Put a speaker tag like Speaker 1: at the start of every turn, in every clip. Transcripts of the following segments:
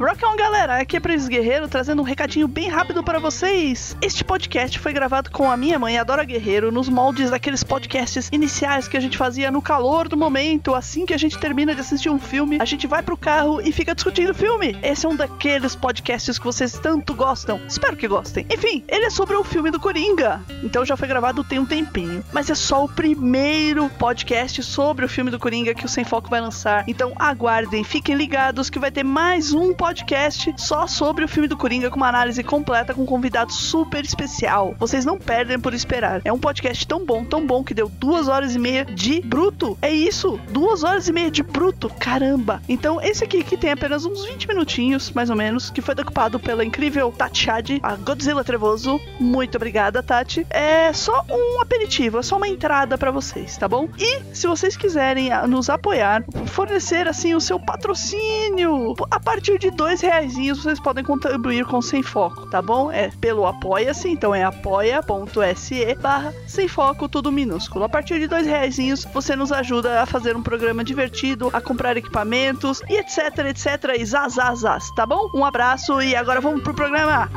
Speaker 1: Rock on, galera! Aqui é Pris Guerreiro trazendo um recadinho bem rápido para vocês. Este podcast foi gravado com a minha mãe, Adora Guerreiro, nos moldes daqueles podcasts iniciais que a gente fazia no calor do momento, assim que a gente termina de assistir um filme, a gente vai pro carro e fica discutindo o filme. Esse é um daqueles podcasts que vocês tanto gostam. Espero que gostem. Enfim, ele é sobre o filme do Coringa. Então já foi gravado tem um tempinho. Mas é só o primeiro podcast sobre o filme do Coringa que o Sem Foco vai lançar. Então aguardem, fiquem ligados que vai ter mais um podcast podcast só sobre o filme do Coringa com uma análise completa com um convidado super especial. Vocês não perdem por esperar. É um podcast tão bom, tão bom que deu duas horas e meia de bruto. É isso, duas horas e meia de bruto. Caramba! Então esse aqui que tem apenas uns 20 minutinhos, mais ou menos, que foi decupado pela incrível Tati Shad, a Godzilla Trevoso. Muito obrigada, Tati. É só um aperitivo, é só uma entrada para vocês, tá bom? E se vocês quiserem nos apoiar, fornecer assim o seu patrocínio a partir de dois reais vocês podem contribuir com Sem Foco, tá bom? É pelo Apoia-se, então é apoia.se barra Sem Foco, tudo minúsculo. A partir de dois reais você nos ajuda a fazer um programa divertido, a comprar equipamentos e etc, etc, e zazazaz, tá bom? Um abraço e agora vamos pro programa!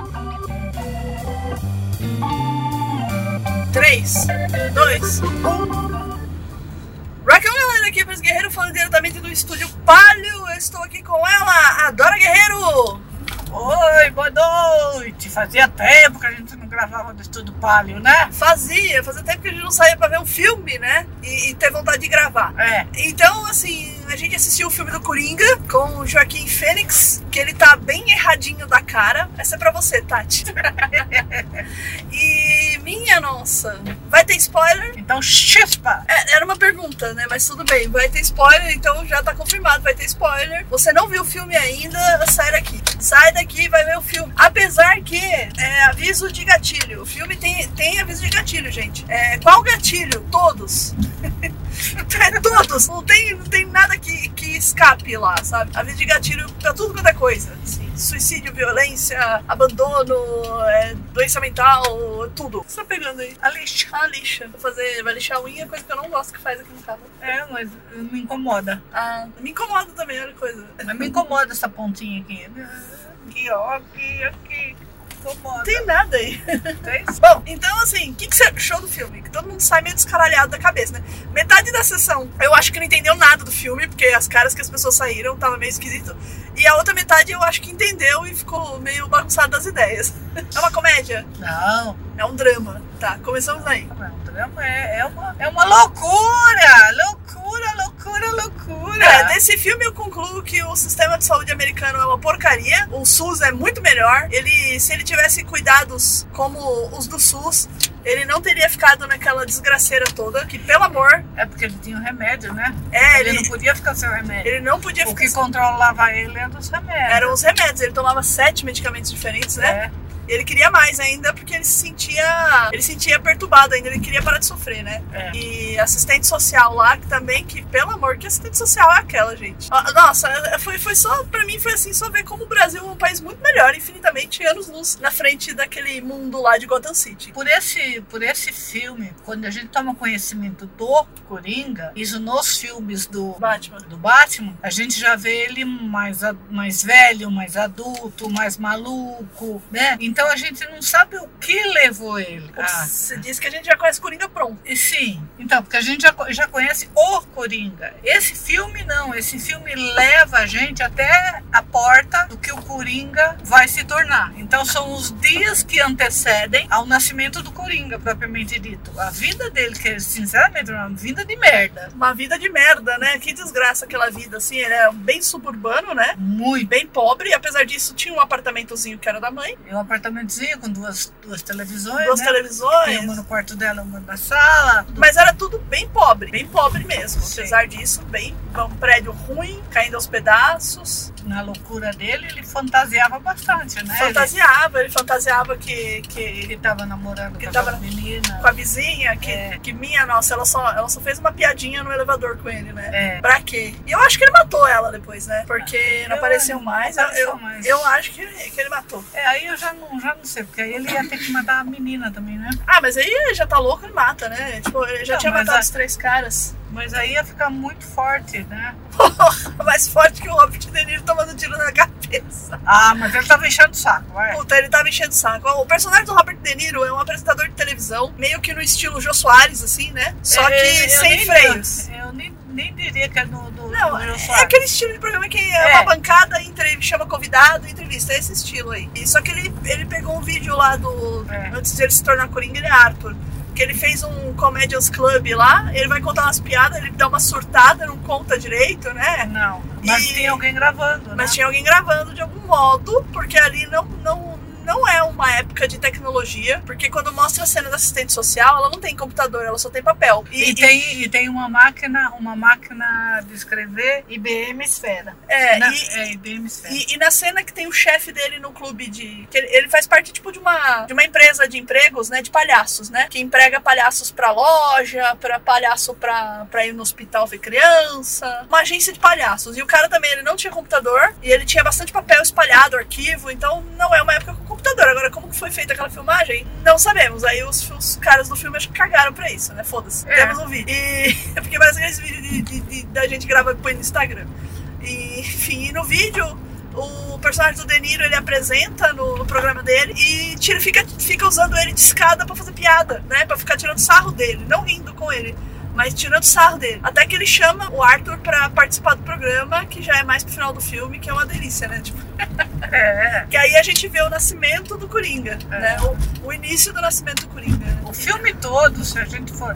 Speaker 1: 3, 2, 1. Galera, aqui é Pris Guerreiro falando diretamente do estúdio Palio. Eu estou aqui com ela, Adora Guerreiro.
Speaker 2: Oi, boa noite. Fazia tempo que a gente não gravava do estúdio Palio, né?
Speaker 1: Fazia, fazia tempo que a gente não saía pra ver um filme, né? E, e ter vontade de gravar.
Speaker 2: É.
Speaker 1: Então, assim, a gente assistiu o filme do Coringa com o Joaquim Fênix, que ele tá bem erradinho da cara. Essa é pra você, Tati. e minha nossa, vai ter spoiler?
Speaker 2: Então chispa!
Speaker 1: É, era uma pergunta, né? Mas tudo bem, vai ter spoiler, então já tá confirmado, vai ter spoiler. Você não viu o filme ainda, sai daqui. Sai daqui vai ver o filme. Apesar que é aviso de gatilho. O filme tem, tem aviso de gatilho, gente. É, qual gatilho? Todos. é, todos. Não tem, não tem nada que, que escape lá, sabe? Aviso de gatilho pra tudo quanto é coisa. Assim, suicídio, violência, abandono, é, doença mental, tudo. Você tá pegando aí? A lixa. A lixa. Vou fazer, vai lixar a unha, coisa que eu não gosto que faz aqui no carro.
Speaker 2: É, mas me incomoda.
Speaker 1: Ah, me incomoda também, olha coisa.
Speaker 2: Mas me incomoda essa pontinha aqui. Aqui, ó, aqui, aqui. Incomoda.
Speaker 1: Tem nada aí.
Speaker 2: Tem?
Speaker 1: Bom, então assim, o que, que você achou do filme? Que todo mundo sai meio descaralhado da cabeça, né? Metade da sessão eu acho que não entendeu nada do filme, porque as caras que as pessoas saíram tava meio esquisito. E a outra metade eu acho que entendeu e ficou meio bagunçado das ideias. É uma comédia?
Speaker 2: Não.
Speaker 1: É um drama. Tá, começamos aí.
Speaker 2: Não é um drama, é, é, uma, é uma loucura! Loucura, loucura,
Speaker 1: É, desse filme eu concluo que o sistema de saúde americano é uma porcaria. O SUS é muito melhor. Ele, se ele tivesse cuidados como os do SUS, ele não teria ficado naquela desgraceira toda, que pelo amor.
Speaker 2: É porque ele tinha o um remédio, né?
Speaker 1: É,
Speaker 2: ele,
Speaker 1: ele,
Speaker 2: não podia ficar sem o remédio.
Speaker 1: ele não podia
Speaker 2: O
Speaker 1: ficar.
Speaker 2: que controlava ele era os remédios.
Speaker 1: Eram os remédios, ele tomava sete medicamentos diferentes, né?
Speaker 2: É.
Speaker 1: Ele queria mais ainda porque ele se sentia. Ele se sentia perturbado ainda, ele queria parar de sofrer, né?
Speaker 2: É.
Speaker 1: E assistente social lá, que também, que, pelo amor, que assistente social é aquela, gente? Ah, Nossa, foi, foi só, pra mim foi assim, só ver como o Brasil é um país muito melhor, infinitamente anos luz na frente daquele mundo lá de Gotham City.
Speaker 2: Por esse, por esse filme, quando a gente toma conhecimento do Coringa, isso nos filmes do
Speaker 1: Batman.
Speaker 2: do Batman, a gente já vê ele mais, mais velho, mais adulto, mais maluco, né? Então a gente não sabe o que levou ele.
Speaker 1: Você disse que a gente já conhece Coringa pronto.
Speaker 2: E sim, então, porque a gente já, já conhece o Coringa. Esse filme não, esse filme leva a gente até a porta do que o Coringa vai se tornar. Então são os dias que antecedem ao nascimento do Coringa, propriamente dito. A vida dele, que sinceramente é uma vida de merda.
Speaker 1: Uma vida de merda, né? Que desgraça aquela vida, assim. Ele é bem suburbano, né?
Speaker 2: Muito.
Speaker 1: Bem pobre, e apesar disso tinha um apartamentozinho que era da mãe,
Speaker 2: É um apartamentozinho com duas, duas televisões,
Speaker 1: duas
Speaker 2: né?
Speaker 1: televisões.
Speaker 2: Tem uma no quarto dela, uma na sala.
Speaker 1: Mas era tudo bem pobre, bem pobre mesmo.
Speaker 2: Sim.
Speaker 1: Apesar disso, bem um prédio ruim, caindo aos pedaços.
Speaker 2: Na loucura dele, ele fantasiava bastante, né?
Speaker 1: Fantasiava, ele fantasiava que,
Speaker 2: Ele,
Speaker 1: que
Speaker 2: que tava namorando
Speaker 1: Que
Speaker 2: com
Speaker 1: tava-
Speaker 2: aquela menina.
Speaker 1: com a vizinha, que,
Speaker 2: É.
Speaker 1: que minha, nossa, ela só, ela só fez uma piadinha no elevador com ele, né?
Speaker 2: É.
Speaker 1: Pra quê? E eu acho que ele matou ela depois, né? Porque não
Speaker 2: Eu-
Speaker 1: apareceu
Speaker 2: não
Speaker 1: mais. Eu,
Speaker 2: apareceu
Speaker 1: eu,
Speaker 2: mais.
Speaker 1: eu acho que ele, que ele matou.
Speaker 2: É, aí eu já não, já não sei, porque aí ele ia ter que matar a menina também, né?
Speaker 1: Ah, mas aí ele já tá louco, ele mata, né? Tipo, ele já
Speaker 2: Não,
Speaker 1: tinha matado
Speaker 2: a-
Speaker 1: os três caras.
Speaker 2: Mas aí ia ficar muito forte, né?
Speaker 1: Mais forte que o Robert De Niro tomando tiro na cabeça.
Speaker 2: Ah, mas ele tava enchendo o saco, vai.
Speaker 1: Puta, ele tava enchendo o saco. O personagem do Robert De Niro é um apresentador de televisão, meio que no estilo Jô Soares, assim, né? Só que
Speaker 2: É, eu
Speaker 1: sem freios.
Speaker 2: Eu nem, nem diria que é do, do,
Speaker 1: Não,
Speaker 2: do Jô
Speaker 1: é
Speaker 2: Soares.
Speaker 1: aquele estilo de programa que é,
Speaker 2: É.
Speaker 1: uma bancada, entrev- chama convidado, entrevista. É esse estilo aí. E só que ele, ele pegou um vídeo lá do.
Speaker 2: É.
Speaker 1: Antes de ele se tornar Coringa, ele é Arthur. Que ele fez um Comedians Club lá, ele vai contar umas piadas, ele dá uma surtada, não conta direito, né?
Speaker 2: Não, mas
Speaker 1: E-
Speaker 2: tem alguém gravando,
Speaker 1: Mas
Speaker 2: né?
Speaker 1: tinha alguém gravando de algum modo, porque ali não, não, não é uma época de tecnologia, porque quando mostra a cena da assistente social, ela não tem computador, ela só tem papel.
Speaker 2: E, tem, e tem uma máquina, uma máquina de escrever IBM Esfera.
Speaker 1: É,
Speaker 2: Na-
Speaker 1: e-
Speaker 2: é IBM Esfera.
Speaker 1: E, e na cena que tem o chefe dele no clube de. que ele, ele faz parte, tipo, de uma, de uma empresa de empregos, né? De palhaços, né? Que emprega palhaços pra loja, pra palhaço pra, pra ir no hospital ver criança. Uma agência de palhaços. E o cara também, ele não tinha computador. E ele tinha bastante papel espalhado, arquivo. Então não é uma época com computador. Feita aquela filmagem? Não sabemos. Aí os, os caras do filme acho que cagaram pra isso, né? Foda-se.
Speaker 2: É.
Speaker 1: Temos um vídeo. E. Porque parece aqueles vídeos de, de- de- da gente gravando e põe no Instagram. E, enfim, e no vídeo o personagem do De Niro ele apresenta no, no programa dele e tira, fica, fica usando ele de escada pra fazer piada, né? Pra ficar tirando sarro dele, não rindo com ele, mas tirando sarro dele. Até que ele chama o Arthur pra participar do programa, que já é mais pro final do filme, que é uma delícia, né? Tipo,
Speaker 2: É,
Speaker 1: que aí a gente vê o nascimento do Coringa,
Speaker 2: É.
Speaker 1: né? O, o início do nascimento do Coringa. né?
Speaker 2: o filme todo, se a gente for,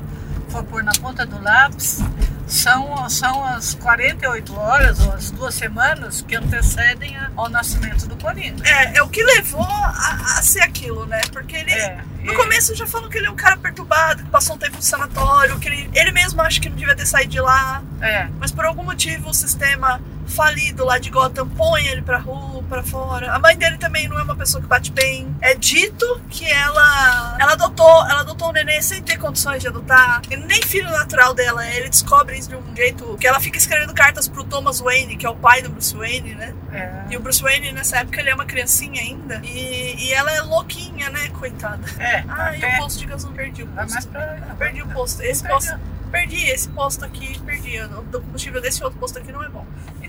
Speaker 2: for pôr na ponta do lápis, são, são as 48 horas ou as duas semanas que antecedem ao nascimento do Coringa.
Speaker 1: É, é o que levou a, a ser aquilo, né? Porque ele,
Speaker 2: É,
Speaker 1: No começo já falou que ele é um cara perturbado, que passou um tempo no sanatório, que ele, ele mesmo acha que não devia ter saído de lá,
Speaker 2: É,
Speaker 1: mas por algum motivo o sistema falido lá de Gotham põe ele pra rua, pra fora. A mãe dele também não é uma pessoa que bate bem. É dito que ela ela adotou, ela adotou o neném sem ter condições de adotar. E nem filho natural dela é. Ele descobre isso de um jeito que ela fica escrevendo cartas pro Thomas Wayne, que é o pai do Bruce Wayne, né?
Speaker 2: é,
Speaker 1: E o Bruce Wayne nessa época ele é uma criancinha ainda. E, e ela é louquinha, né, coitada.
Speaker 2: é.
Speaker 1: Ah, e
Speaker 2: até-
Speaker 1: o posto de gasolina perdi o posto.
Speaker 2: pra.
Speaker 1: Perdi o posto. Esse posto. Perdi esse posto aqui, perdi. O combustível desse outro posto aqui não é bom.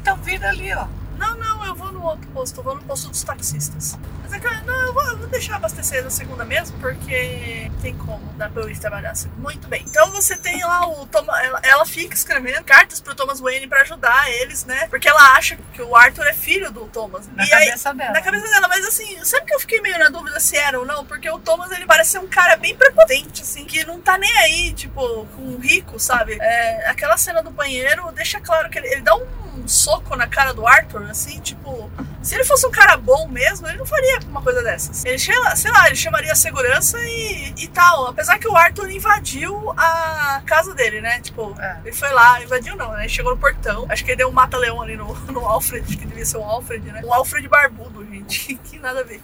Speaker 2: Então vira ali, ó.
Speaker 1: Não, não, eu vou no outro posto, eu vou no posto dos taxistas. Mas é que, não, eu vou, eu vou deixar abastecer na segunda mesmo, porque tem como, dá pra eu ir trabalhar assim. Muito bem. Então você tem lá o Thomas, ela, ela fica escrevendo cartas pro Thomas Wayne pra ajudar eles, né? Porque ela acha que o Arthur é filho do Thomas.
Speaker 2: Na
Speaker 1: e aí,
Speaker 2: cabeça dela.
Speaker 1: na cabeça dela, mas assim, sabe que eu fiquei meio na dúvida se era ou não? Porque o Thomas, ele parece ser um cara bem prepotente, assim, que não tá nem aí, tipo, com um rico, sabe? É, aquela cena do banheiro deixa claro que ele, ele dá um soco na cara do Arthur, assim, tipo, se ele fosse um cara bom mesmo, ele não faria uma coisa dessas. Ele, chama- sei lá, ele chamaria a segurança e, e tal. Apesar que o Arthur invadiu a casa dele, né? Tipo,
Speaker 2: É.
Speaker 1: ele foi lá, invadiu não, né? Ele chegou no portão. Acho que ele deu um mata-leão ali no, no Alfred, acho que devia ser o Alfred, né? O Alfred barbudo, gente. que nada a ver.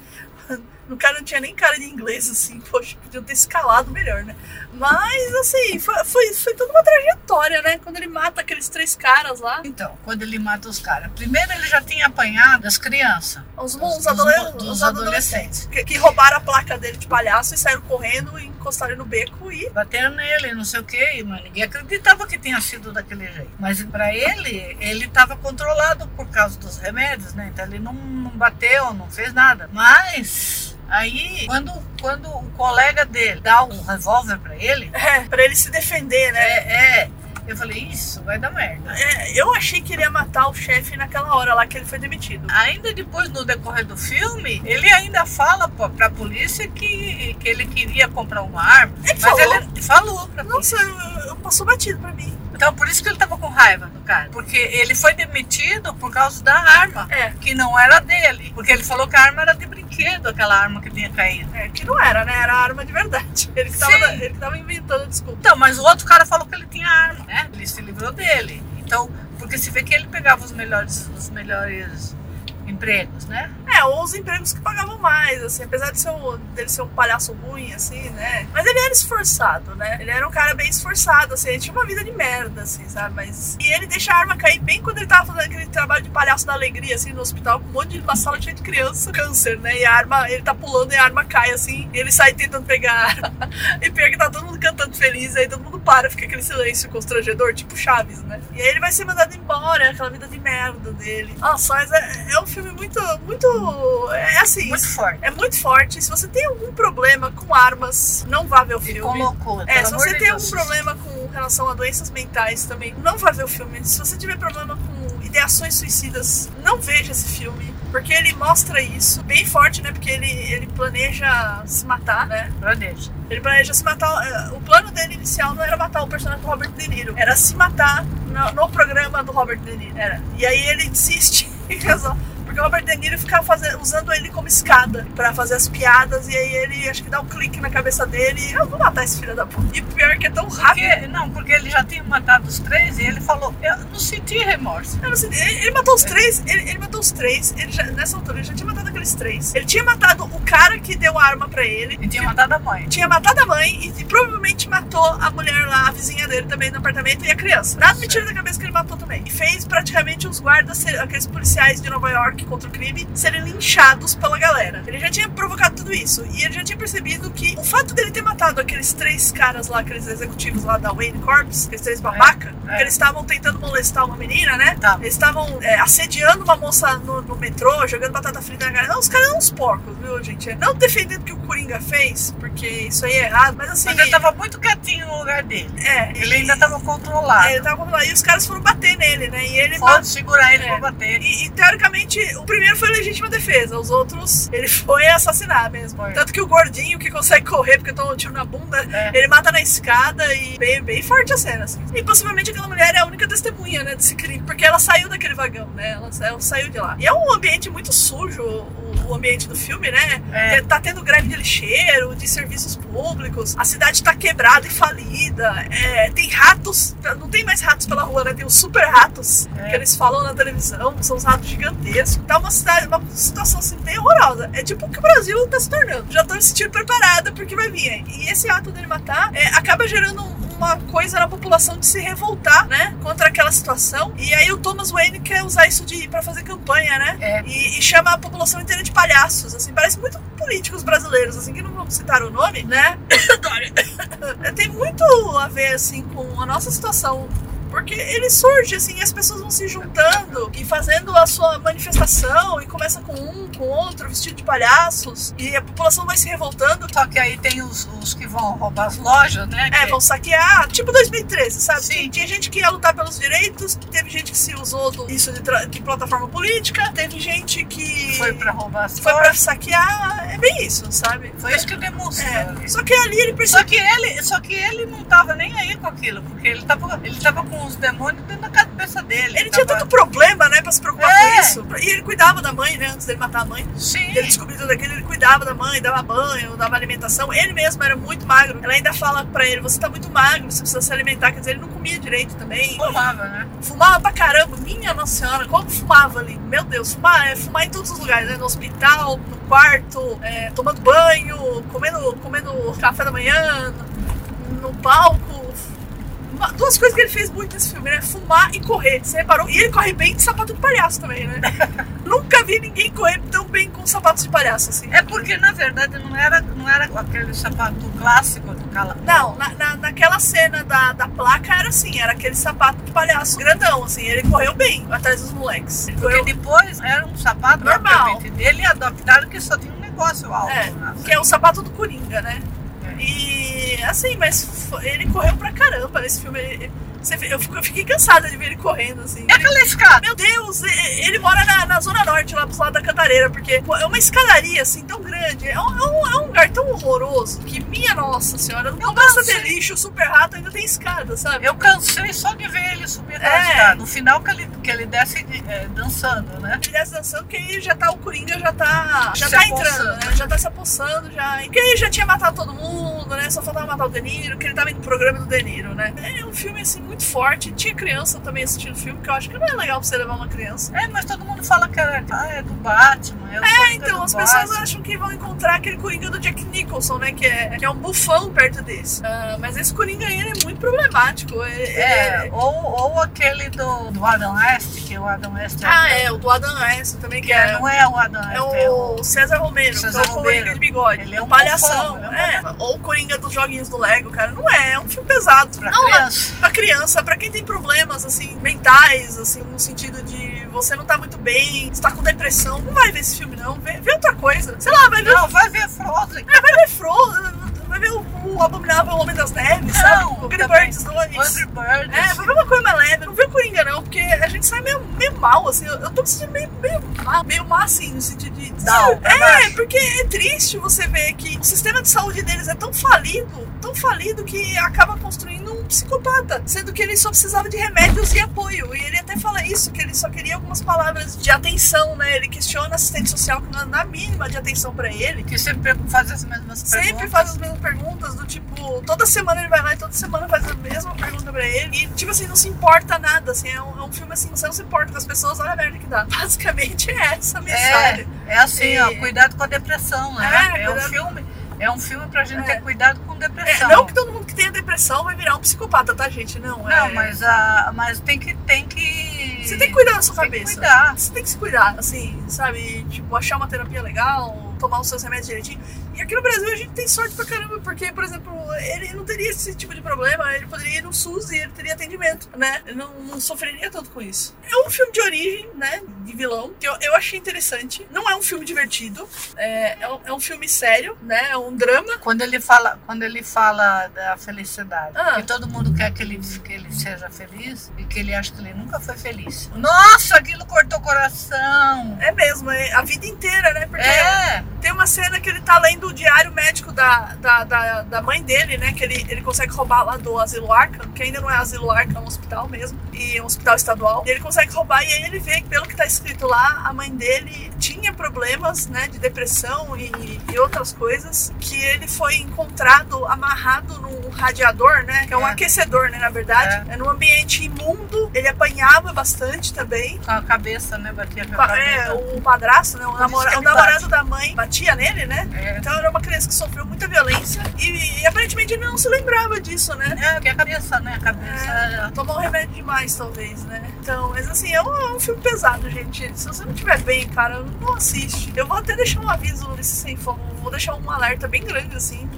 Speaker 1: O cara não tinha nem cara de inglês, assim, poxa, podiam ter escalado melhor, né? Mas, assim, foi, foi, foi toda uma trajetória, né? Quando ele mata aqueles três caras lá,
Speaker 2: Então, quando ele mata os caras. Primeiro ele já tinha apanhado as crianças.
Speaker 1: os, os,
Speaker 2: dos-
Speaker 1: adole-
Speaker 2: dos
Speaker 1: os
Speaker 2: adolescentes.
Speaker 1: que, que roubaram a placa dele de palhaço e saíram correndo e encostaram no beco e.
Speaker 2: Bateram nele, não sei o que, mas ninguém acreditava que tinha sido daquele jeito. Mas pra ele, ele estava controlado por causa dos remédios, né? Então ele não, não bateu, não fez nada. Mas aí, quando, quando o colega dele dá um revólver pra ele,
Speaker 1: É, pra ele se defender, né?
Speaker 2: é, é, eu falei, isso vai dar merda.
Speaker 1: É, eu achei que ele ia matar o chefe naquela hora lá que ele foi demitido.
Speaker 2: Ainda depois, no decorrer do filme, ele ainda fala pra, pra polícia que, que ele queria comprar uma arma.
Speaker 1: Ele
Speaker 2: mas
Speaker 1: falou?
Speaker 2: ele falou pra
Speaker 1: Nossa,
Speaker 2: polícia.
Speaker 1: eu, eu- passou batido pra mim.
Speaker 2: Então, por isso que ele tava com raiva do cara. Porque ele foi demitido por causa da arma,
Speaker 1: É,
Speaker 2: que não era dele. Porque ele falou que a arma era de brinquedo, aquela arma que tinha caído.
Speaker 1: é, que não era, né? Era arma de verdade. Ele que tava, ele que tava inventando desculpa.
Speaker 2: Então, mas o outro cara falou que ele tinha arma, né? Ele se livrou dele. Então, porque se vê que ele pegava os melhores, os melhores empregos, né?
Speaker 1: É, ou os empregos que pagavam mais, assim, apesar de ser um, dele ser um palhaço ruim, assim, né? Mas ele era esforçado, né? Ele era um cara bem esforçado, assim, ele tinha uma vida de merda, assim, sabe? Mas. E ele deixa a arma cair bem quando ele tava fazendo aquele trabalho de palhaço da alegria, assim, no hospital, com um monte de uma sala cheia de criança, câncer, né? E a arma, ele tá pulando e a arma cai, assim, e ele sai tentando pegar a arma. E pior que tá todo mundo cantando feliz, aí todo mundo para, fica aquele silêncio constrangedor, tipo Chaves, né? E aí ele vai ser mandado embora, aquela vida de merda dele. Nossa, mas é, é um filme muito, muito. É assim.
Speaker 2: Muito forte.
Speaker 1: É muito forte. Se você tem algum problema com armas, não vá ver o
Speaker 2: E
Speaker 1: filme.
Speaker 2: com loucura.
Speaker 1: É, se você tem
Speaker 2: Deus.
Speaker 1: algum problema com relação a doenças mentais também, não vá ver o filme. Se você tiver problema com ideações suicidas, não veja esse filme. Porque ele mostra isso bem forte, né? Porque ele, ele planeja se matar, né?
Speaker 2: Planeja.
Speaker 1: Ele planeja se matar. eh, O plano dele inicial não era matar o personagem do Robert De Niro, era se matar no, no programa do Robert De Niro. Era. E aí ele desiste e resolve. Porque o Robert De Niro ficava fazendo, usando ele como escada pra fazer as piadas, e aí ele acho que dá um clique na cabeça dele e eu vou matar esse filho da puta. E o pior é que é tão rápido.
Speaker 2: Porque, não, porque ele já tinha matado os três e ele falou, eu não senti remorso.
Speaker 1: Eu não sei, ele, ele matou os três, ele, ele matou os três, ele já- nessa altura ele já tinha matado aqueles três. Ele tinha matado o cara que deu a arma pra ele.
Speaker 2: E tinha matado a mãe.
Speaker 1: tinha matado a mãe e, e provavelmente matou a mulher lá, a vizinha dele também no apartamento e a criança. Nada me tira da cabeça que ele matou também. E fez praticamente os guardas, aqueles policiais de Nova York contra o crime, serem linchados pela galera. Ele já tinha provocado tudo isso. E ele já tinha percebido que o fato dele ter matado aqueles três caras lá, aqueles executivos lá da Wayne Corps, aqueles três babaca,
Speaker 2: é.
Speaker 1: que eles estavam tentando molestar uma menina, né?
Speaker 2: Tá.
Speaker 1: Eles estavam é, assediando uma moça no, no metrô, jogando batata frita na cara. Não, os caras são uns porcos, viu, gente? Não defendendo o que o Coringa fez, porque isso aí é errado, mas assim.
Speaker 2: Mas ele tava muito quietinho no lugar dele.
Speaker 1: É,
Speaker 2: Ele
Speaker 1: e-
Speaker 2: ainda tava controlado.
Speaker 1: é, ele tava controlado. E os caras foram bater nele, né? E ele.
Speaker 2: Pode segurar ele
Speaker 1: É.
Speaker 2: pra bater.
Speaker 1: E, e, teoricamente, o primeiro foi legítima defesa, os outros ele foi assassinar mesmo.
Speaker 2: Foi.
Speaker 1: Tanto que o gordinho que consegue correr porque toma um tiro na bunda,
Speaker 2: É.
Speaker 1: ele mata na escada e bem, bem forte a cena, assim. E possivelmente aquela mulher é a única testemunha, né, desse crime, porque ela saiu daquele vagão, né? Ela, ela saiu de lá. E é um ambiente muito sujo, o, ambiente do filme, né?
Speaker 2: É.
Speaker 1: Tá tendo greve de lixeiro, de serviços públicos, a cidade tá quebrada e falida, é, tem ratos, não tem mais ratos pela rua, né? Tem os super ratos
Speaker 2: É.
Speaker 1: que eles falam na televisão, são os ratos gigantescos. Tá uma cidade, uma situação assim bem horrorosa. É tipo o que o Brasil tá se tornando. Já tô me sentindo preparada porque vai vir. E esse ato dele matar é, acaba gerando um- uma coisa na população de se revoltar, né? Contra aquela situação. E aí o Thomas Wayne quer usar isso de para fazer campanha, né?
Speaker 2: É.
Speaker 1: E, e chama a população inteira de palhaços, assim, parece muito políticos brasileiros, assim, que não vamos citar o nome, né? Tem muito a ver, assim, com a nossa situação. Porque ele surge, assim, e as pessoas vão se juntando e fazendo a sua manifestação e começa com um, com outro, vestido de palhaços, e a população vai se revoltando.
Speaker 2: Só que aí tem os, os que vão roubar as lojas, né?
Speaker 1: É,
Speaker 2: que-
Speaker 1: vão saquear, tipo 2013, sabe?
Speaker 2: Sim.
Speaker 1: Tinha, gente que ia lutar pelos direitos, teve gente que se usou do, isso de, de plataforma política, teve gente que
Speaker 2: foi pra roubar as
Speaker 1: foi pra saquear, é bem isso, sabe?
Speaker 2: Foi isso que demonstrou.
Speaker 1: É, só que ali ele percebeu.
Speaker 2: Só que ele, só que ele não tava nem aí com aquilo, porque ele tava, ele tava com os demônios dentro da cabeça dele.
Speaker 1: Ele tinha tanto problema, né, pra se preocupar
Speaker 2: É.
Speaker 1: com isso. E ele cuidava da mãe, né, antes dele matar a mãe.
Speaker 2: Sim.
Speaker 1: Ele descobriu tudo aquilo, ele cuidava da mãe, dava banho, dava alimentação. Ele mesmo era muito magro. Ela ainda fala pra ele: você tá muito magro, você precisa se alimentar. Quer dizer, ele não comia direito também.
Speaker 2: Fumava, né?
Speaker 1: Fumava pra caramba, minha nossa senhora, como fumava ali? Meu Deus, fumar é fumar em todos os lugares, né? No hospital, no quarto, é, tomando banho, comendo, comendo café da manhã, no palco. Uma- duas coisas que ele fez muito nesse filme, né? Fumar e correr. Você reparou? E ele corre bem de sapato de palhaço também, né? Nunca vi ninguém correr tão bem com sapatos de palhaço assim.
Speaker 2: É porque na verdade não era, não era aquele sapato clássico do cala.
Speaker 1: Não, na, na- naquela cena da, da placa era assim, era aquele sapato de palhaço grandão, assim, ele correu bem atrás dos moleques. Ele
Speaker 2: Porque
Speaker 1: correu,
Speaker 2: depois era um sapato
Speaker 1: Normal.
Speaker 2: propriamente dele e adaptaram que só tinha um negócio alto.
Speaker 1: É,
Speaker 2: né?
Speaker 1: que é o sapato do Coringa, né?
Speaker 2: É.
Speaker 1: E assim, mas ele correu pra caramba nesse filme. Ele- eu, eu fiquei cansada de ver ele correndo, assim.
Speaker 2: E aquela escada?
Speaker 1: Meu Deus, ele mora na, na Zona Norte, lá pro lado da Cantareira, porque é uma escadaria assim tão grande. É um, é um- é um lugar tão horroroso que, minha nossa senhora, não basta ter lixo, super rato, ainda tem escada, sabe?
Speaker 2: Eu cansei só de ver ele subir
Speaker 1: É.
Speaker 2: escada. No final que ele que ele desce é, dançando, né?
Speaker 1: Ele desce dançando porque aí já tá o Coringa, já tá. Já
Speaker 2: Se
Speaker 1: tá
Speaker 2: apossando.
Speaker 1: entrando, né? Já tá se apossando, já. E que aí já tinha matado todo mundo, né? Só faltava matar o De Niro, que ele tava indo pro programa do De Niro, né? É um filme assim muito forte. Tinha criança também assistindo o filme, que eu acho que não é legal pra você levar uma criança.
Speaker 2: É, mas todo mundo fala que era, ah, é do Batman. É, o
Speaker 1: É, então, as pessoas acham que vão encontrar aquele Coringa do Jack Nicholson, né? Que é, que é um bufão perto desse. Ah, mas esse Coringa aí ele é muito problemático. É,
Speaker 2: É,
Speaker 1: é-
Speaker 2: ou, ou aquele do, do Adam West, que o Adam West
Speaker 1: Ah, é, o do Adam West também, que
Speaker 2: que
Speaker 1: é.
Speaker 2: não é o Adam
Speaker 1: É
Speaker 2: West, é
Speaker 1: o César Romero,
Speaker 2: César
Speaker 1: que é o Coringa
Speaker 2: Romero.
Speaker 1: de bigode.
Speaker 2: Ele é um
Speaker 1: palhação.
Speaker 2: bufão,
Speaker 1: é,
Speaker 2: é
Speaker 1: Ou o Coringa dos joguinhos do Lego, cara. Não é, é um filme pesado.
Speaker 2: pra
Speaker 1: não,
Speaker 2: criança.
Speaker 1: pra criança, pra quem tem problemas, assim, mentais, assim, no sentido de você não tá muito bem, você tá com depressão, não vai ver esse filme, não. Vê, vê outra coisa. Sei lá, vai ver,
Speaker 2: Não, vai ver Frozen.
Speaker 1: vai ver Frozen, vai ver o, o Abominável Homem das Neves, sabe?
Speaker 2: Não,
Speaker 1: O Angry. Birds 2.
Speaker 2: Angry Birds.
Speaker 1: É, vai ver uma coisa mais leve. Não vê o Coringa, não, porque a gente sai meio, meio mal, assim. Eu, eu tô me sentindo meio, meio mal, meio mal, assim, no sentido de.
Speaker 2: Pra
Speaker 1: é, porque é triste você ver que o sistema de saúde deles é tão falido, tão falido, que acaba construindo psicopata. Sendo que ele só precisava de remédios e apoio. E ele até fala isso, que ele só queria algumas palavras de atenção, né? Ele questiona a assistente social que não é na mínima de atenção pra ele.
Speaker 2: Que sempre faz as mesmas
Speaker 1: Sempre
Speaker 2: perguntas.
Speaker 1: faz as mesmas perguntas, do tipo, toda semana ele vai lá e toda semana faz a mesma pergunta pra ele. E, tipo assim, não se importa nada, assim, é um, é um filme assim, você não se importa com as pessoas, olha a merda que dá. Basicamente é essa a mensagem.
Speaker 2: É, é assim,
Speaker 1: E-
Speaker 2: ó, cuidado com a depressão, né?
Speaker 1: É,
Speaker 2: É, um filme, é um filme pra gente
Speaker 1: É.
Speaker 2: ter cuidado com
Speaker 1: É,
Speaker 2: depressão.
Speaker 1: não que todo mundo que tenha depressão vai virar um psicopata, tá, gente? Não, é.
Speaker 2: Não, mas, a, mas tem que tem que
Speaker 1: Você tem que cuidar da sua
Speaker 2: tem que
Speaker 1: cabeça.
Speaker 2: cuidar.
Speaker 1: Você tem que se cuidar, assim, sabe? Tipo, achar uma terapia legal, tomar os seus remédios direitinho. E aqui no Brasil a gente tem sorte pra caramba, porque, por exemplo, ele não teria esse tipo de problema, ele poderia ir no SUS e ele teria atendimento, né? Ele não, não sofreria tanto com isso. É um filme de origem, né? De vilão, que eu, eu achei interessante. Não é um filme divertido, é, é, um, é um filme sério, né? É um drama.
Speaker 2: Quando ele fala, quando ele fala da felicidade,
Speaker 1: Ah.
Speaker 2: que todo mundo quer que ele, que ele seja feliz e que ele acha que ele nunca foi feliz. Nossa, aquilo cortou o coração.
Speaker 1: É mesmo, é a vida inteira, né? Porque
Speaker 2: É,
Speaker 1: Tem uma cena que ele tá lendo o diário médico da, da, da, da mãe dele, né? Que ele, ele consegue roubar lá do Asilo Arkham, que ainda não é Asilo Arkham, é um hospital mesmo, e é um hospital estadual. E ele consegue roubar e aí ele vê que, pelo que tá escrito lá, a mãe dele tinha problemas, né? De depressão e, e outras coisas, que ele foi encontrado amarrado num radiador, né? Que é um
Speaker 2: É.
Speaker 1: aquecedor, né? Na verdade. É. num ambiente imundo, ele apanhava bastante também.
Speaker 2: com a cabeça, né? Batia com a
Speaker 1: É,
Speaker 2: cabeça.
Speaker 1: o padrasto, né? O, namora- o namorado
Speaker 2: bate.
Speaker 1: da mãe batia nele, né?
Speaker 2: É.
Speaker 1: Então era uma criança que sofreu muita violência e, e aparentemente ele não se lembrava disso, né?
Speaker 2: É, que a cabeça, né? A cabeça.
Speaker 1: É, tomou um remédio demais, talvez, né? Então, mas assim, é um, é um filme pesado, gente. Se você não estiver bem, cara, não assiste. Eu vou até deixar um aviso nesse sem fogo, vou deixar um alerta bem grande, assim,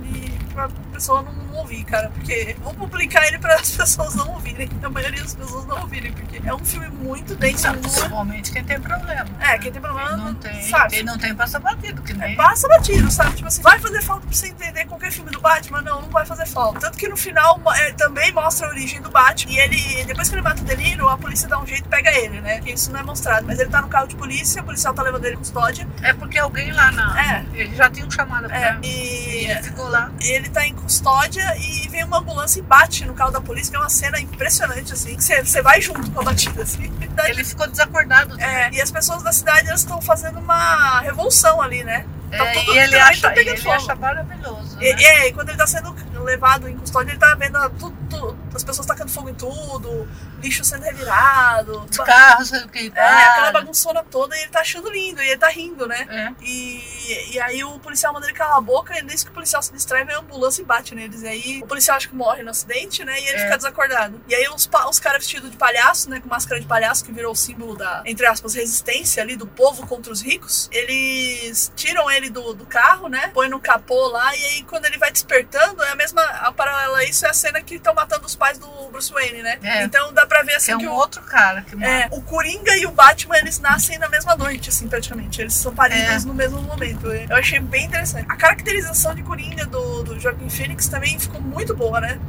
Speaker 1: pra pessoa não ouvir, cara. Porque vou publicar ele para as pessoas não ouvirem. A maioria das pessoas não ouvirem, porque é um filme muito denso.
Speaker 2: Principalmente quem tem problema.
Speaker 1: É, quem tem problema
Speaker 2: Quem não tem,
Speaker 1: sabe?
Speaker 2: quem não tem passa batido, que
Speaker 1: É,
Speaker 2: nem.
Speaker 1: passa batido, sabe? Tipo assim, vai fazer falta pra você entender qualquer filme do Batman? Não, não vai fazer falta. Tanto que no final é, também mostra a origem do Batman. E ele, depois que ele mata o Deliro, a polícia dá um jeito e pega ele, né? Que isso não é mostrado. Mas ele tá no carro de polícia, o policial tá levando ele em custódia.
Speaker 2: É porque alguém lá na.
Speaker 1: É.
Speaker 2: Ele já tinha um chamado pra.
Speaker 1: É,
Speaker 2: E
Speaker 1: e
Speaker 2: ele ficou lá.
Speaker 1: ele tá em custódia e vem uma ambulância e bate no carro da polícia, que é uma cena impressionante, assim. que Você, vai junto com a batida, assim.
Speaker 2: Ele ficou desacordado.
Speaker 1: É, e as pessoas da cidade estão fazendo uma revolução ali, né? Tá
Speaker 2: É,
Speaker 1: tudo
Speaker 2: e ele acha,
Speaker 1: tá
Speaker 2: e ele acha maravilhoso.
Speaker 1: E,
Speaker 2: né?
Speaker 1: é, e quando ele tá sendo levado em custódia, ele tá vendo tudo, tudo- as pessoas tacando fogo em tudo, lixo sendo revirado.
Speaker 2: Os carros, o que
Speaker 1: É, aquela bagunçona toda e ele tá achando lindo, e ele tá rindo, né?
Speaker 2: É.
Speaker 1: E, e aí o policial manda ele calar a boca, e nisso que o policial se distrai, vem a ambulância e bate neles. E aí o policial acha que morre no acidente, né? E ele
Speaker 2: É.
Speaker 1: fica desacordado. E aí os, os caras vestidos de palhaço, né? Com máscara de palhaço, que virou o símbolo da, entre aspas, resistência ali do povo contra os ricos. Eles tiram ele do, do carro, né? Põe no capô lá, e aí quando ele vai despertando, é a mesma. A paralela a isso é a cena que estão matando os pais do Bruce Wayne, né?
Speaker 2: É.
Speaker 1: Então dá pra ver assim
Speaker 2: Que é
Speaker 1: que
Speaker 2: um
Speaker 1: o.
Speaker 2: outro cara que mata.
Speaker 1: É, o Coringa e o Batman, eles nascem na mesma noite, assim, praticamente. Eles são paridos
Speaker 2: É.
Speaker 1: no mesmo momento. Eu achei bem interessante. A caracterização de Coringa do, do Joaquim Phoenix também ficou muito boa, né?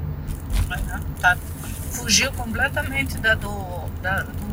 Speaker 2: Tá. Fugiu completamente da do, da, do?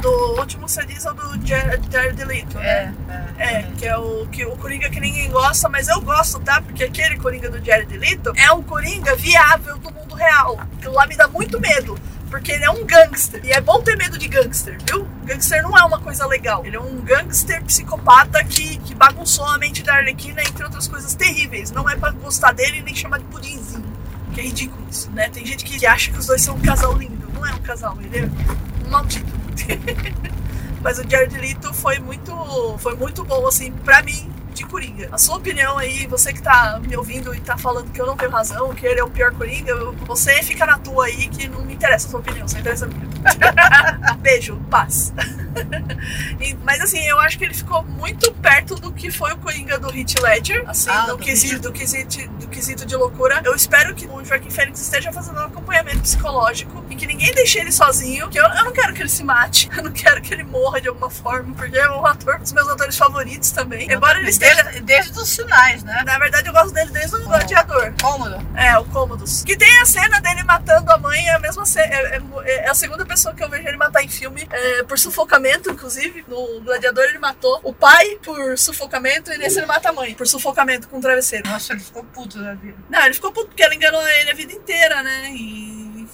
Speaker 1: Do último você diz é o do Jared, Leto, né?
Speaker 2: É,
Speaker 1: É, que é o, que, o Coringa que ninguém gosta, mas eu gosto, tá? Porque aquele Coringa do Jared Leto é um Coringa viável do mundo real. Aquilo lá me dá muito medo. porque ele é um gangster. E é bom ter medo de gangster, viu? Gangster não é uma coisa legal. Ele é um gangster psicopata que, que bagunçou a mente da Arlequina, entre outras coisas terríveis. Não é pra gostar dele nem chamar de pudinzinho. Que é ridículo isso, né? Tem gente que acha que os dois são um casal lindo. Não é um casal, ele é um maldito. Mas o Jared Leto foi muito, foi muito bom, assim, pra mim, de Coringa. A sua opinião aí, você que tá me ouvindo e tá falando que eu não tenho razão, que ele é o pior Coringa, você fica na tua aí que não me interessa a sua opinião, só interessa a minha. Beijo, paz. E- mas assim, eu acho que ele ficou muito perto do que foi o Coringa do Heath Ledger, assim,
Speaker 2: Ah,
Speaker 1: do,
Speaker 2: do
Speaker 1: quesito, do, quesito, do quesito de loucura. Eu espero que o Joaquim Fênix esteja fazendo um acompanhamento psicológico e que ninguém deixe ele sozinho, que eu, eu não quero que ele se mate, eu não quero que ele morra de alguma forma, porque é um ator dos meus atores favoritos também. Embora ele esteja...
Speaker 2: Desde, desde os sinais, né?
Speaker 1: Na verdade, eu gosto dele desde o Gladiador.
Speaker 2: Cômodo.
Speaker 1: É, o Cômodos. Que tem a cena dele matando a mãe, é a mesma cena. É, é- é a segunda pessoa que eu vejo ele matar em filme, é, por sufocamento, inclusive. No Gladiador ele matou o pai por sufocamento e nesse ele mata a mãe por sufocamento com um travesseiro.
Speaker 2: Nossa, ele ficou puto da vida.
Speaker 1: Não, ele ficou puto porque ela enganou ele a vida inteira, né? E.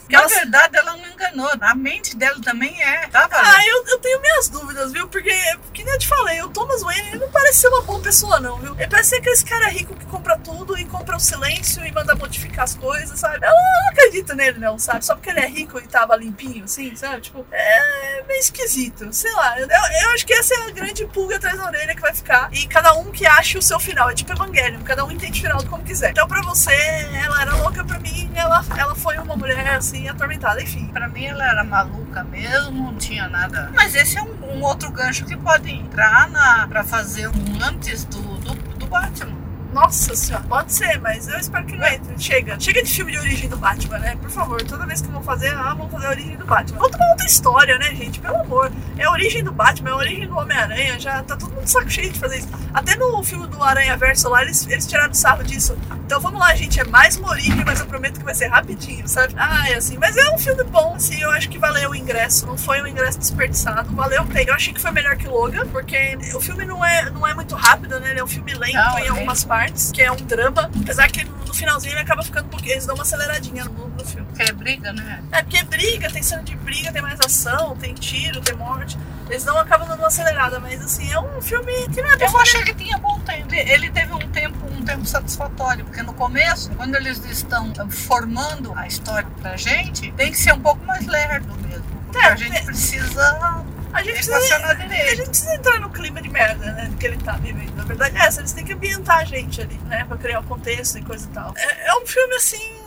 Speaker 2: Na
Speaker 1: Ela-
Speaker 2: verdade, ela não enganou. A mente dela também é. Tá,
Speaker 1: Ah, eu, eu tenho minhas dúvidas, viu? Porque, que nem eu te falei, o Thomas Wayne ele não parece ser uma boa pessoa, não, viu? Ele parece ser aquele cara rico que compra tudo e compra o silêncio e manda modificar as coisas, sabe? Eu não acredito nele, não, sabe? Só porque ele é rico e tava limpinho, assim, sabe? Tipo, é meio esquisito. Sei lá, eu, eu acho que essa é a grande pulga atrás da orelha que vai ficar. E cada um que acha o seu final. É tipo Evangelion, cada um entende o final como quiser. Então, pra você, ela era louca, pra mim, ela, ela foi uma mulher, assim, atormentada, enfim.
Speaker 2: Pra mim, ela era maluca mesmo, não tinha nada. Mas esse é um, um outro gancho que pode entrar na, pra fazer um antes do, do, do Batman.
Speaker 1: Nossa senhora, pode ser, mas eu espero que não entre. Chega. Chega de filme de origem do Batman, né? Por favor, toda vez que vão fazer, ah, vamos fazer a origem do Batman. Conta uma outra história, né, gente? Pelo amor. É a origem do Batman, é a origem do Homem-Aranha, já tá todo mundo saco cheio de fazer isso. Até no filme do Aranha Verso lá, eles, eles tiraram sarro disso. Então vamos lá, gente, é mais uma origem, mas eu prometo que vai ser rapidinho, sabe? Ah, é assim. Mas é um filme bom, assim, eu acho que valeu o ingresso. Não foi um ingresso desperdiçado, valeu bem. Eu achei que foi melhor que Logan, porque o filme não é, não é muito rápido, né? Ele é um filme lento
Speaker 2: Não,
Speaker 1: em
Speaker 2: é
Speaker 1: algumas partes, que é um drama. Apesar que no finalzinho ele acaba ficando pouquinho. Eles dão uma aceleradinha no, no filme.
Speaker 2: Que é briga, né?
Speaker 1: É porque briga, tem cena de briga, tem mais ação, tem tiro, tem morte. Eles não acabam dando uma acelerada, mas assim, é um filme que não é
Speaker 2: Eu achei que tinha bom tempo. Ele teve um tempo, um tempo satisfatório, porque no começo, quando eles estão formando a história pra gente, tem que ser um pouco mais lerdo mesmo. Porque
Speaker 1: É,
Speaker 2: a gente
Speaker 1: é.
Speaker 2: precisa
Speaker 1: A gente a gente precisa entrar no clima de merda, né? Que ele tá vivendo. Na verdade, é essa, eles têm que ambientar a gente ali, né? Pra criar o contexto e coisa e tal. É, é um filme assim.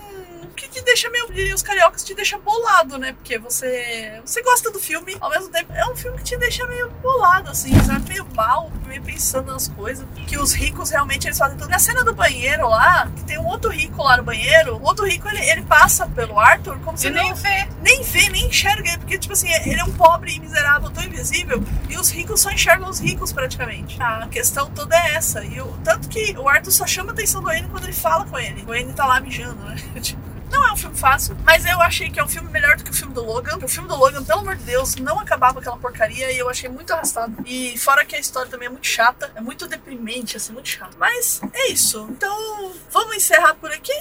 Speaker 1: Que te deixa meio. E os cariocas te deixa bolado, né? Porque você. Você gosta do filme, ao mesmo tempo. É um filme que te deixa meio bolado, assim, sabe? Meio mal, meio pensando nas coisas. Que os ricos realmente eles fazem tudo. Na cena do banheiro lá, que tem um outro rico lá no banheiro, o outro rico ele, ele passa pelo Arthur como se
Speaker 2: Você nem vê.
Speaker 1: nem vê, nem enxerga ele, porque, tipo assim, ele é um pobre e miserável, tão invisível, e os ricos só enxergam os ricos, praticamente. A questão toda é essa. E o, tanto que o Arthur só chama a atenção do N quando ele fala com ele. O N tá lá mijando, né? Tipo, Não filme fácil, mas eu achei que é um filme melhor do que o filme do Logan. O filme do Logan, pelo amor de Deus, não acabava aquela porcaria e eu achei muito arrastado. E fora que a história também é muito chata, é muito deprimente, assim, muito chato. Mas é isso. Então, vamos encerrar por aqui?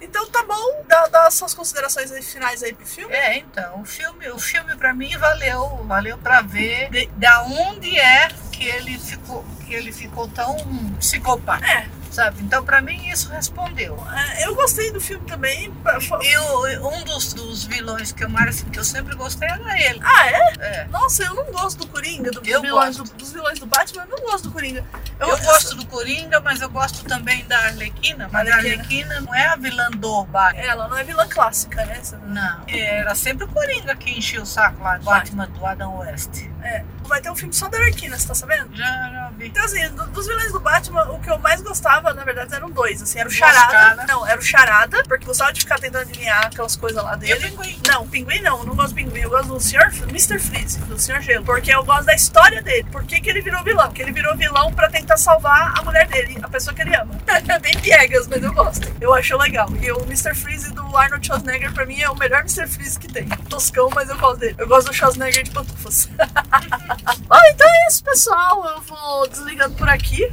Speaker 1: Então tá bom, dá, dá suas considerações aí, finais aí pro filme.
Speaker 2: É, então, o filme, o filme para mim valeu, valeu para ver de, da onde é que ele ficou, que ele ficou tão psicopata,
Speaker 1: É,
Speaker 2: sabe? Então, para mim isso respondeu.
Speaker 1: é, eu gostei do filme também.
Speaker 2: um dos, dos vilões que eu mais que eu sempre gostei era ele.
Speaker 1: Ah, é?
Speaker 2: É.
Speaker 1: Nossa, eu não gosto do Coringa, do-
Speaker 2: Eu
Speaker 1: vilões do,
Speaker 2: gosto.
Speaker 1: dos vilões do Batman, eu não gosto do Coringa.
Speaker 2: Eu, gosto do Coringa, mas eu gosto também da Arlequina. Mas a
Speaker 1: Arlequina.
Speaker 2: Arlequina não é a vilã do Batman.
Speaker 1: Ela não é vilã clássica, né?
Speaker 2: Não, era sempre o Coringa que enchia o saco lá. Batman do Adam West.
Speaker 1: É. Vai ter um filme só da Arlequina, você tá sabendo?
Speaker 2: Já, já.
Speaker 1: Então, assim, do- dos vilões do Batman, o que eu mais gostava, na verdade, eram dois. Assim, era o Charada. Não, era o Charada, porque gostava de ficar tentando adivinhar aquelas coisas lá
Speaker 2: E o
Speaker 1: dele.
Speaker 2: Pinguim?
Speaker 1: Não, pinguim não, eu não gosto do pinguim, eu gosto do Sr. Mr. Freeze, do Sr. Gelo. Porque eu gosto da história dele. Por que, que ele virou vilão? Porque ele virou vilão pra tentar salvar a mulher dele, a pessoa que ele ama. É bem piegas, mas eu gosto. Eu acho legal. E o Mr. Freeze do Arnold Schwarzenegger, pra mim, é o melhor Mr. Freeze que tem. Toscão, mas eu gosto dele. Eu gosto do Schwarzenegger de pantufas. Bom, então é isso, pessoal. Eu vou desligando por aqui.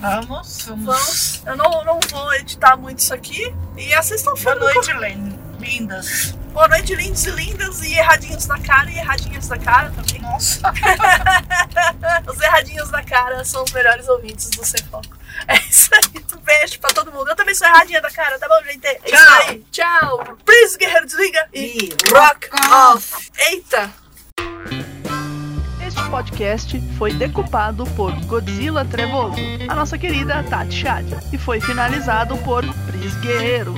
Speaker 2: Vamos, vamos.
Speaker 1: Vamos. Eu não, não vou editar muito isso aqui. E assistam o
Speaker 2: Boa noite, Len. Lindas.
Speaker 1: Boa noite, lindos e lindas, e erradinhos na cara e erradinhas na cara também.
Speaker 2: Nossa.
Speaker 1: Os erradinhos da cara são os melhores ouvintes do Sem Foco. É isso aí. Um beijo pra todo mundo. Eu também sou erradinha da cara, tá bom, gente? É isso
Speaker 2: Tchau.
Speaker 1: aí. Tchau. Please, guerreiro, desliga.
Speaker 2: E rock off.
Speaker 1: Eita.
Speaker 3: Podcast foi decupado por Godzilla Trevoso, a nossa querida Tati Chad, e foi finalizado por Pris Guerreiro.